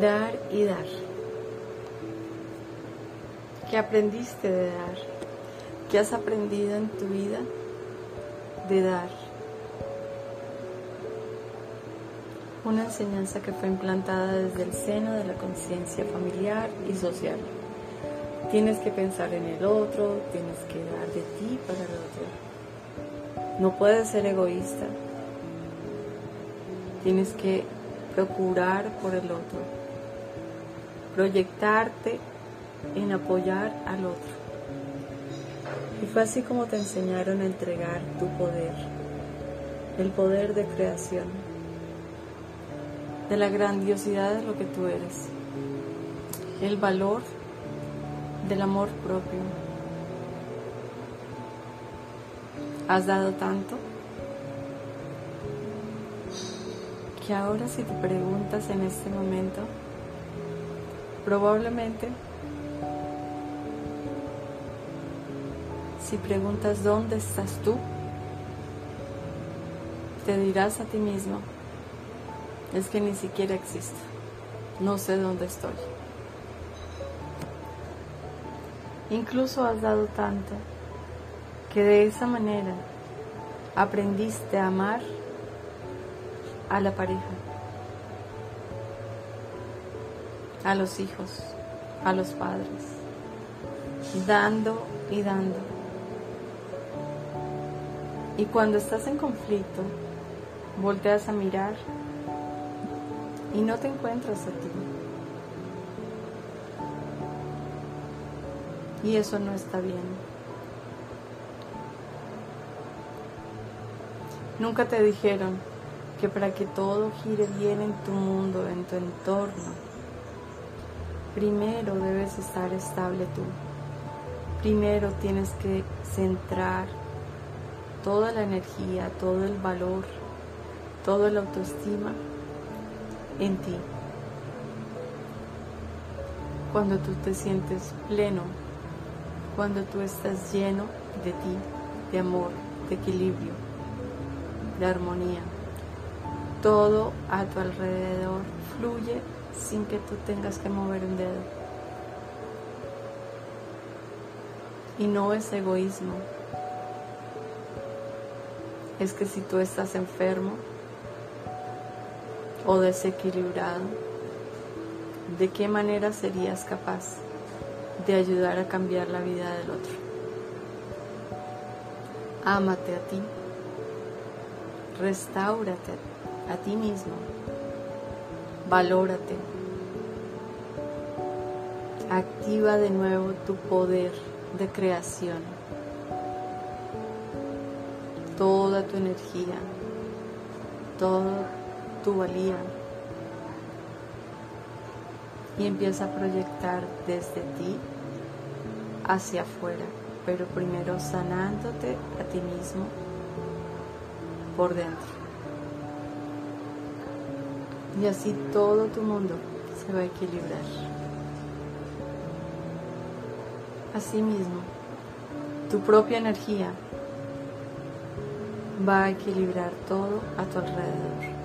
dar y dar. ¿Qué aprendiste de dar? ¿Qué has aprendido en tu vida de dar? Una enseñanza que fue implantada desde el seno de la conciencia familiar y social. Tienes que pensar en el otro, tienes que dar de ti para el otro. No puedes ser egoísta. Tienes que procurar por el otro. Proyectarte en apoyar al otro. Y fue así como te enseñaron a entregar tu poder, el poder de creación, de la grandiosidad de lo que tú eres, el valor del amor propio. Has dado tanto que ahora si te preguntas en este momento, probablemente si preguntas dónde estás tú, te dirás a ti mismo, es que ni siquiera existo, no sé dónde estoy. Incluso has dado tanto que de esa manera aprendiste a amar a la pareja, a los hijos, a los padres, dando y dando. Y cuando estás en conflicto, volteas a mirar y no te encuentras a ti. Y eso no está bien. Nunca te dijeron que para que todo gire bien en tu mundo, en tu entorno, primero debes estar estable tú. Primero tienes que centrar toda la energía, todo el valor, toda la autoestima en ti. Cuando tú te sientes pleno, cuando tú estás lleno de ti, de amor, de equilibrio, de armonía todo a tu alrededor fluye sin que tú tengas que mover un dedo. Y no es egoísmo. Es que si tú estás enfermo o desequilibrado, ¿de qué manera serías capaz de ayudar a cambiar la vida del otro? Ámate a ti, restáurate a ti a ti mismo. Valórate. Activa de nuevo tu poder de creación. Toda tu energía, toda tu valía. Y empieza a proyectar desde ti hacia afuera, pero primero sanándote a ti mismo por dentro y así todo tu mundo se va a equilibrar. Asimismo, tu propia energía va a equilibrar todo a tu alrededor.